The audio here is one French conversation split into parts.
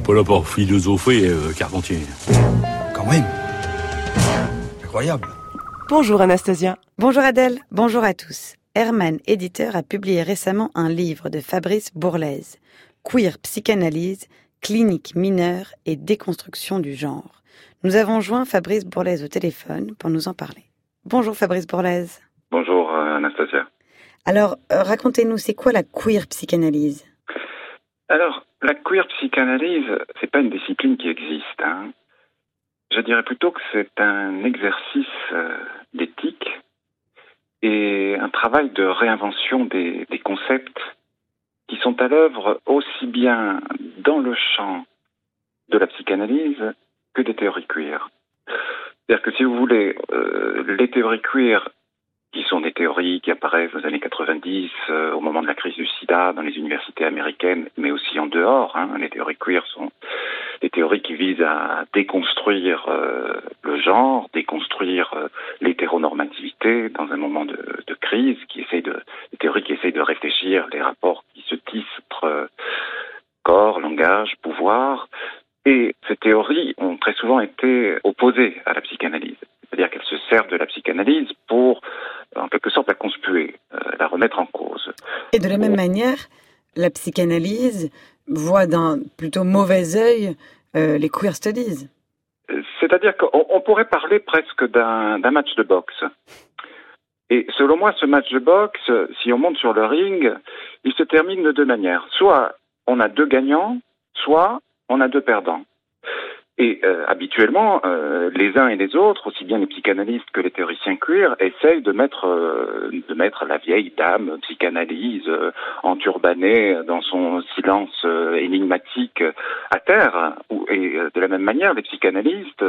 n'est pas là pour philosopher, euh, Carpentier. Quand même. Incroyable. Bonjour Anastasia. Bonjour Adèle, bonjour à tous. Herman, éditeur, a publié récemment un livre de Fabrice Bourlaise, Queer Psychanalyse, clinique mineure et déconstruction du genre. Nous avons joint Fabrice Bourlaise au téléphone pour nous en parler. Bonjour Fabrice Bourlaise. Bonjour euh, Anastasia. Alors, euh, racontez-nous, c'est quoi la queer psychanalyse? Alors, la queer psychanalyse, c'est pas une discipline qui existe. Hein. Je dirais plutôt que c'est un exercice euh, d'éthique et un travail de réinvention des, concepts qui sont à l'œuvre aussi bien dans le champ de la psychanalyse que des théories queer. C'est-à-dire que si vous voulez, euh, les théories queer qui sont des théories qui apparaissent les années 90, euh, au moment de la crise dans les universités américaines, mais aussi en dehors. Hein. Les théories queer sont des théories qui visent à déconstruire euh, le genre, déconstruire euh, l'hétéronormativité dans un moment de, crise, qui essaie de, des théories qui essayent de réfléchir les rapports qui se tissent entre corps, langage, pouvoir. Et ces théories ont très souvent été opposées à la psychanalyse. C'est-à-dire qu'elles se servent de la psychanalyse pour en quelque sorte la conspuer, euh, la remettre en cause. Et de la même manière, la psychanalyse voit d'un plutôt mauvais œil euh, les queer studies. C'est-à-dire qu'on pourrait parler presque d'un match de boxe. Et selon moi, ce match de boxe, si on monte sur le ring, il se termine de deux manières. Soit on a deux gagnants, soit on a deux perdants. Et euh, habituellement, euh, les uns et les autres, aussi bien les psychanalystes que les théoriciens queer, essayent de mettre euh, de mettre la vieille dame psychanalyse euh, enturbanée dans son silence euh, énigmatique à terre. Et de la même manière, les psychanalystes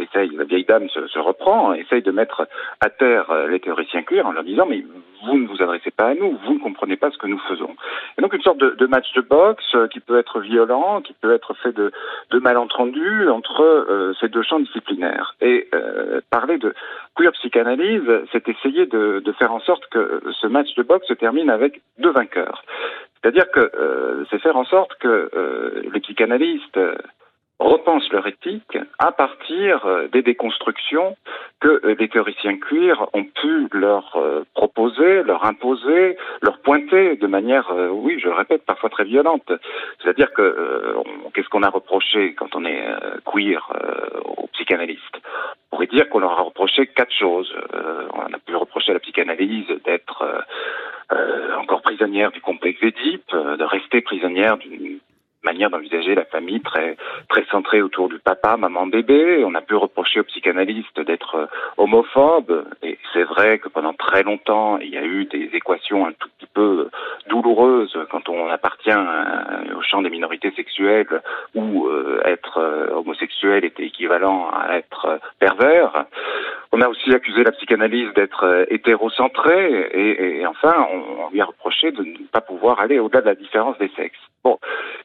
essayent, la vieille dame se, se, reprend, essaye de mettre à terre les théoriciens queer en leur disant mais vous ne vous adressez pas à nous, vous ne comprenez pas ce que nous faisons. Et donc une sorte de, de match de boxe qui peut être violent, qui peut être fait de, de malentendus entre euh, ces deux champs disciplinaires. Et euh, parler de queer psychanalyse, c'est essayer de, faire en sorte que ce match de boxe se termine avec deux vainqueurs. C'est-à-dire que euh, c'est faire en sorte que les psychanalystes repensent leur éthique à partir des déconstructions que les théoriciens queer ont pu leur proposer, leur imposer, leur pointer de manière, oui, je le répète, parfois très violente. C'est-à-dire que qu'est-ce qu'on a reproché quand on est queer aux psychanalystes? On pourrait dire qu'on leur a reproché quatre choses. on a pu reprocher à la psychanalyse d'être euh, encore prisonnière du complexe d'Édipe, de rester prisonnière d'une manière d'envisager la famille très très centrée autour du papa, maman, bébé. On a pu reprocher aux psychanalystes d'être homophobes, et c'est vrai que pendant très longtemps, il y a eu des équations un tout peu douloureuses quand on appartient au champ des minorités sexuelles, où euh, être euh, homosexuel était équivalent à être pervers. On a aussi accusé la psychanalyse d'être hétérocentrée, et, enfin, on, on lui a reproché de ne pas pouvoir aller au-delà de la différence des sexes. Bon,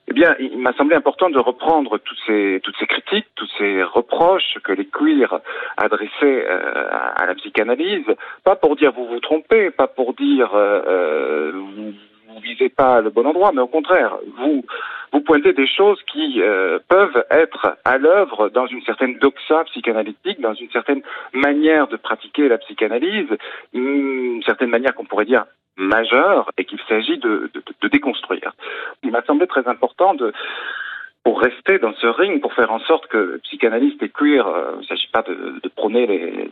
eh bien, il m'a semblé important de reprendre toutes ces, critiques, tous ces reproches que les queers adressaient euh, à, la psychanalyse, pas pour dire vous vous trompez, pas pour dire euh, vous, vous visez pas le bon endroit, mais au contraire, vous vous pointez des choses qui euh, peuvent être à l'œuvre dans une certaine doxa psychanalytique, dans une certaine manière de pratiquer la psychanalyse, une certaine manière qu'on pourrait dire majeure et qu'il s'agit de, de, de, déconstruire. Il m'a semblé très important de pour rester dans ce ring, pour faire en sorte que psychanalyste et queer, euh, il ne s'agit pas de, de prôner les,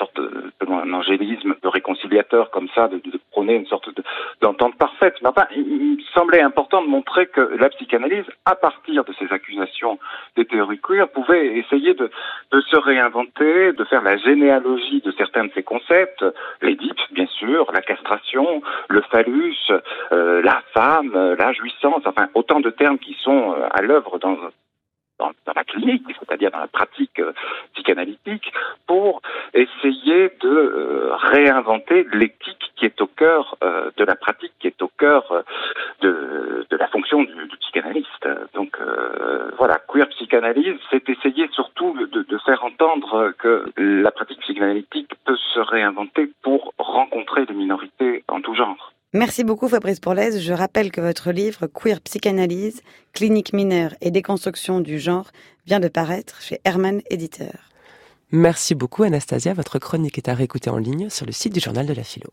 sorte un angélisme peu réconciliateur comme ça, de, de prôner une sorte d'entente parfaite. Mais enfin, il, me semblait important de montrer que la psychanalyse, à partir de ces accusations des théories queer, pouvait essayer de, de se réinventer, de faire la généalogie de certains de ces concepts, l'édipe, bien sûr, la castration, le phallus, euh, la femme, la jouissance, enfin, autant de termes qui sont euh, à l'œuvre dans dans, dans, la clinique, c'est-à-dire dans la pratique euh, psychanalytique, pour essayer de euh, réinventer l'éthique qui est au cœur euh, de la pratique, qui est au cœur de, de, la fonction du, du psychanalyste. Donc voilà, queer psychanalyse, c'est essayer surtout de, de, faire entendre que la pratique psychanalytique peut se réinventer pour rencontrer les minorités en tout genre. Merci beaucoup Fabrice Bourlaise. Je rappelle que votre livre Queer Psychanalyse, clinique mineure et déconstruction du genre vient de paraître chez Herman Éditeur. Merci beaucoup Anastasia. Votre chronique est à réécouter en ligne sur le site du journal de la philo.